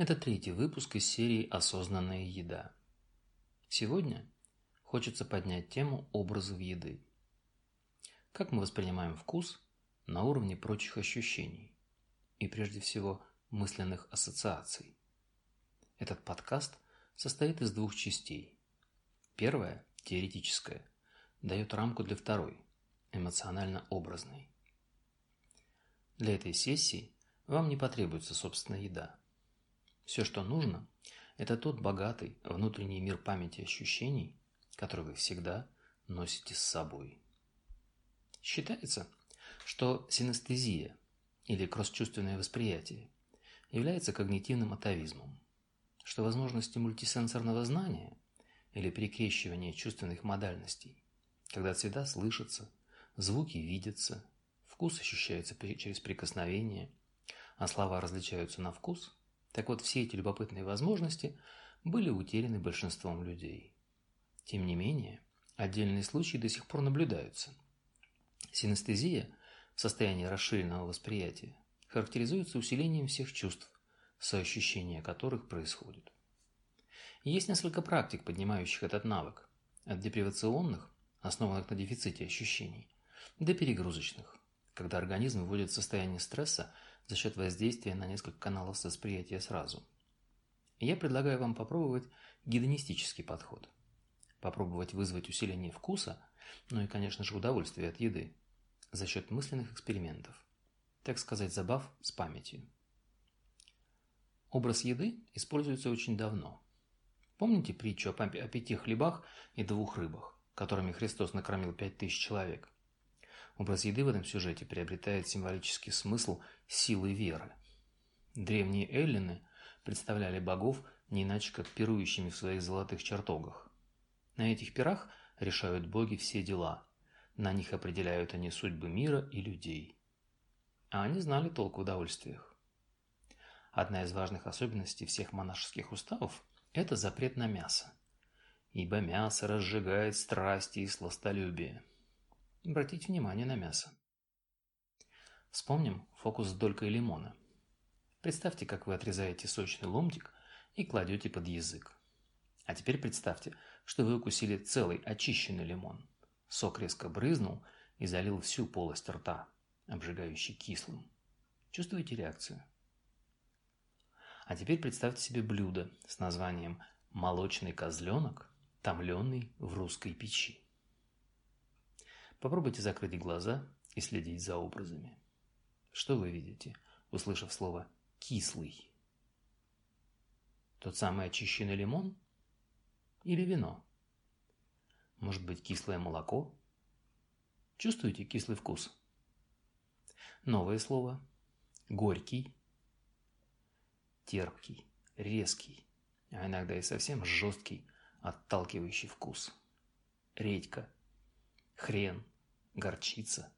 Это третий выпуск из серии «Осознанная еда». Сегодня хочется поднять тему образов еды. Как мы воспринимаем вкус на уровне прочих ощущений и прежде всего мысленных ассоциаций. Этот подкаст состоит из двух частей. Первая, теоретическая, дает рамку для второй, эмоционально-образной. Для этой сессии вам не потребуется собственная еда – все, что нужно, это тот богатый внутренний мир памяти ощущений, который вы всегда носите с собой. Считается, что синестезия или кросс-чувственное восприятие является когнитивным атовизмом, что возможности мультисенсорного знания или перекрещивания чувственных модальностей, когда цвета слышатся, звуки видятся, вкус ощущается через прикосновение, а слова различаются на вкус – так вот, все эти любопытные возможности были утеряны большинством людей. Тем не менее, отдельные случаи до сих пор наблюдаются. Синестезия в состоянии расширенного восприятия характеризуется усилением всех чувств, соощущения которых происходит. Есть несколько практик, поднимающих этот навык, от депривационных, основанных на дефиците ощущений, до перегрузочных, когда организм вводит в состояние стресса за счет воздействия на несколько каналов восприятия сразу. Я предлагаю вам попробовать гедонистический подход. Попробовать вызвать усиление вкуса, ну и, конечно же, удовольствие от еды, за счет мысленных экспериментов. Так сказать, забав с памятью. Образ еды используется очень давно. Помните притчу о пяти хлебах и двух рыбах, которыми Христос накормил пять тысяч человек? Образ еды в этом сюжете приобретает символический смысл силы веры. Древние эллины представляли богов не иначе как пирующими в своих золотых чертогах. На этих пирах решают боги все дела, на них определяют они судьбы мира и людей. А они знали толк в удовольствиях. Одна из важных особенностей всех монашеских уставов – это запрет на мясо. Ибо мясо разжигает страсти и сластолюбие. Обратите внимание на мясо. Вспомним фокус с долькой лимона. Представьте, как вы отрезаете сочный ломтик и кладете под язык. А теперь представьте, что вы укусили целый очищенный лимон. Сок резко брызнул и залил всю полость рта, обжигающий кислым. Чувствуете реакцию? А теперь представьте себе блюдо с названием «молочный козленок, томленный в русской печи». Попробуйте закрыть глаза и следить за образами. Что вы видите, услышав слово «кислый»? Тот самый очищенный лимон? Или вино? Может быть, кислое молоко? Чувствуете кислый вкус? Новое слово. Горький. Терпкий, резкий, а иногда и совсем жесткий, отталкивающий вкус. Редька, хрен, горчица.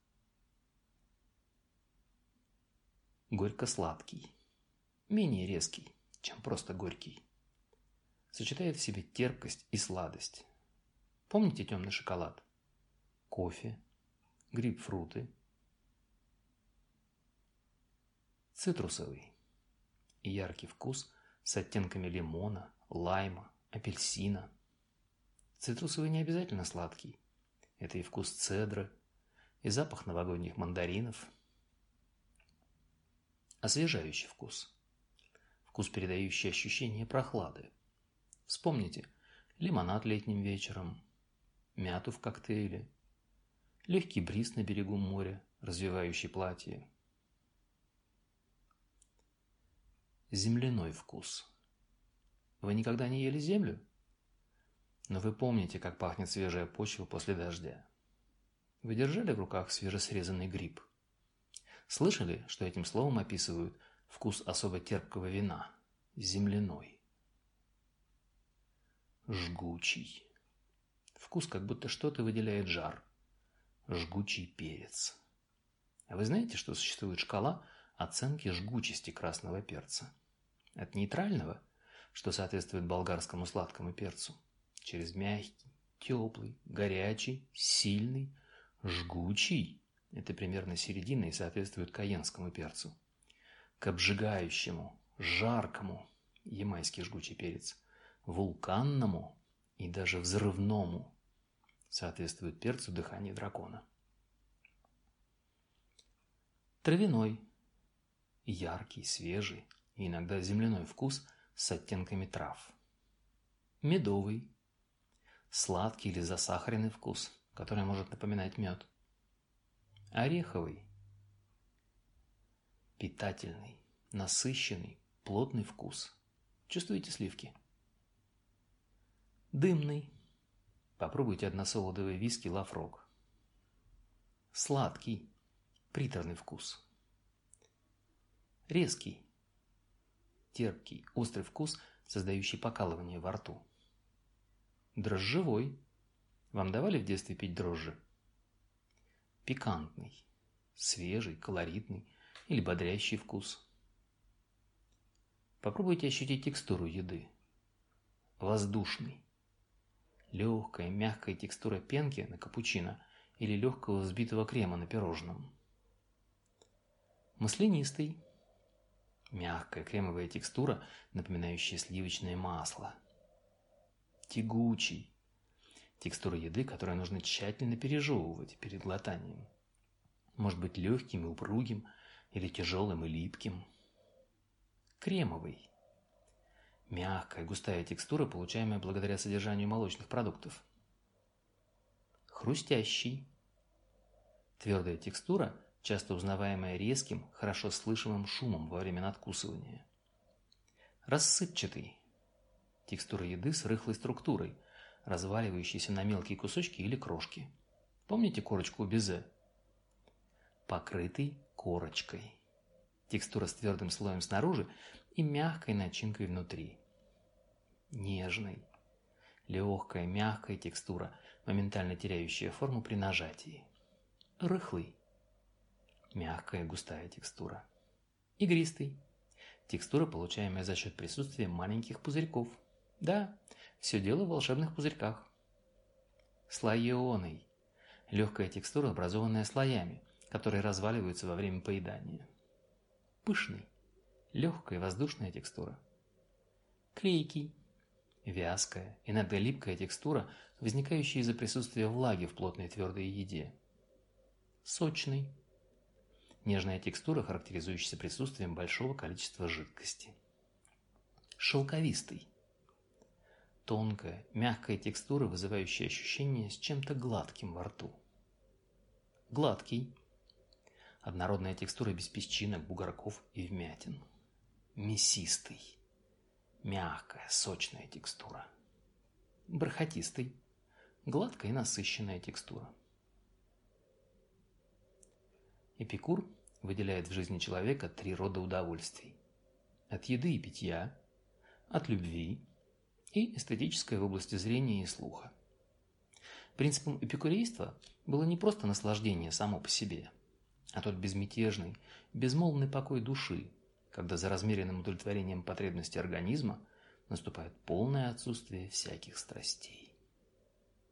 Горько-сладкий. Менее резкий, чем просто горький. Сочетает в себе терпкость и сладость. Помните темный шоколад? Кофе, грейпфруты. Цитрусовый. Яркий вкус с оттенками лимона, лайма, апельсина. Цитрусовый не обязательно сладкий. Это и вкус цедры, и запах новогодних мандаринов. Освежающий вкус. Вкус, передающий ощущение прохлады. Вспомните лимонад летним вечером, мяту в коктейле, легкий бриз на берегу моря, развивающий платье. Земляной вкус. Вы никогда не ели землю? Но вы помните, как пахнет свежая почва после дождя. Вы держали в руках свежесрезанный гриб? Слышали, что этим словом описывают вкус особо терпкого вина – земляной? Жгучий. Вкус, как будто что-то выделяет жар. Жгучий перец. А вы знаете, что существует шкала оценки жгучести красного перца? От нейтрального, что соответствует болгарскому сладкому перцу, через мягкий, теплый, горячий, сильный, Жгучий – это примерно середина и соответствует каенскому перцу. К обжигающему, жаркому, ямайский жгучий перец, вулканному и даже взрывному соответствует перцу дыхания дракона. Травяной, яркий, свежий и иногда земляной вкус с оттенками трав. Медовый, сладкий или засахаренный вкус, который может напоминать мед. Ореховый, питательный, насыщенный, плотный вкус. Чувствуете сливки? Дымный. Попробуйте односолодовый виски Лафрог. Сладкий, приторный вкус. Резкий, терпкий, острый вкус, создающий покалывание во рту. Дрожжевой. Вам давали в детстве пить дрожжи? Пикантный, свежий, колоритный или бодрящий вкус. Попробуйте ощутить текстуру еды. Воздушный. Легкая, мягкая текстура пенки на капучино или легкого взбитого крема на пирожном. Маслянистый. Мягкая кремовая текстура, напоминающая сливочное масло. Тягучий. Текстура еды, которую нужно тщательно пережевывать перед глотанием. Может быть легким и упругим, или тяжелым и липким. Кремовый. Мягкая, густая текстура, получаемая благодаря содержанию молочных продуктов. Хрустящий. Твердая текстура, часто узнаваемая резким, хорошо слышимым шумом во время надкусывания. Рассыпчатый. Текстура еды с рыхлой структурой, разваливающейся на мелкие кусочки или крошки. Помните корочку безе? Покрытый корочкой. Текстура с твердым слоем снаружи и мягкой начинкой внутри нежной. Легкая, мягкая текстура, моментально теряющая форму при нажатии. Рыхлый. Мягкая, густая текстура. Игристый. Текстура, получаемая за счет присутствия маленьких пузырьков. Да, все дело в волшебных пузырьках. Слоеный. Легкая текстура, образованная слоями, которые разваливаются во время поедания. Пышный. Легкая воздушная текстура. Клейкий. Вязкая, иногда липкая текстура, возникающая из-за присутствия влаги в плотной твердой еде. Сочный. Нежная текстура, характеризующаяся присутствием большого количества жидкости. Шелковистый. Тонкая, мягкая текстура, вызывающая ощущение с чем-то гладким во рту. Гладкий. Однородная текстура без песчинок, бугорков и вмятин. Мясистый Мягкая, сочная текстура. Бархатистый. Гладкая и насыщенная текстура. Эпикур выделяет в жизни человека три рода удовольствий. От еды и питья, от любви и эстетической в области зрения и слуха. Принципом эпикурейства было не просто наслаждение само по себе, а тот безмятежный, безмолвный покой души, когда за размеренным удовлетворением потребностей организма наступает полное отсутствие всяких страстей.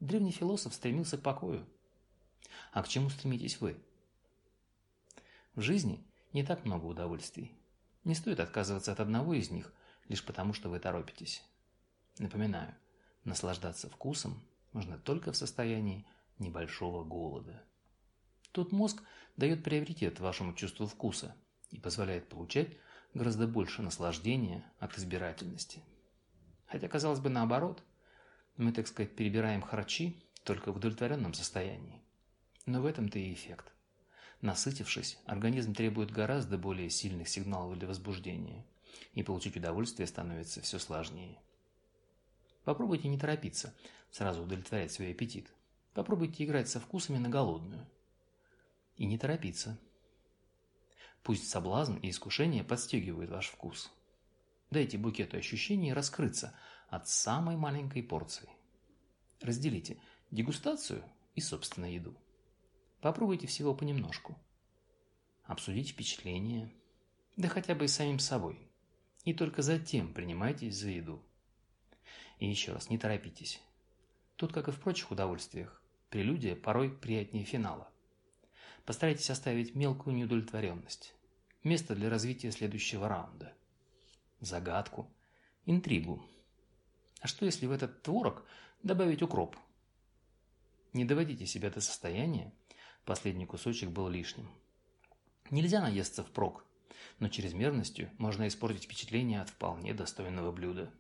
Древний философ стремился к покою. А к чему стремитесь вы? В жизни не так много удовольствий. Не стоит отказываться от одного из них, лишь потому, что вы торопитесь. Напоминаю, наслаждаться вкусом можно только в состоянии небольшого голода. Тут мозг дает приоритет вашему чувству вкуса и позволяет получать гораздо больше наслаждения от избирательности. Хотя, казалось бы, наоборот, мы, так сказать, перебираем харчи только в удовлетворенном состоянии. Но в этом-то и эффект. Насытившись, организм требует гораздо более сильных сигналов для возбуждения, и получить удовольствие становится все сложнее. Попробуйте не торопиться, сразу удовлетворять свой аппетит. Попробуйте играть со вкусами на голодную. И не торопиться. Пусть соблазн и искушение подстегивают ваш вкус. Дайте букету ощущений раскрыться от самой маленькой порции. Разделите дегустацию и собственную еду. Попробуйте всего понемножку. Обсудите впечатления, да хотя бы и самим собой. И только затем принимайтесь за еду. И еще раз, не торопитесь. Тут, как и в прочих удовольствиях, прелюдия порой приятнее финала. Постарайтесь оставить мелкую неудовлетворенность. Место для развития следующего раунда. Загадку. интригу. А что если в этот творог добавить укроп? Не доводите себя до состояния, последний кусочек был лишним. Нельзя наесться впрок, но чрезмерностью можно испортить впечатление от вполне достойного блюда.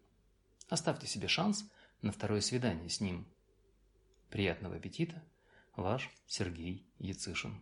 Оставьте себе шанс на второе свидание с ним. Приятного аппетита! Ваш Сергей Яцишин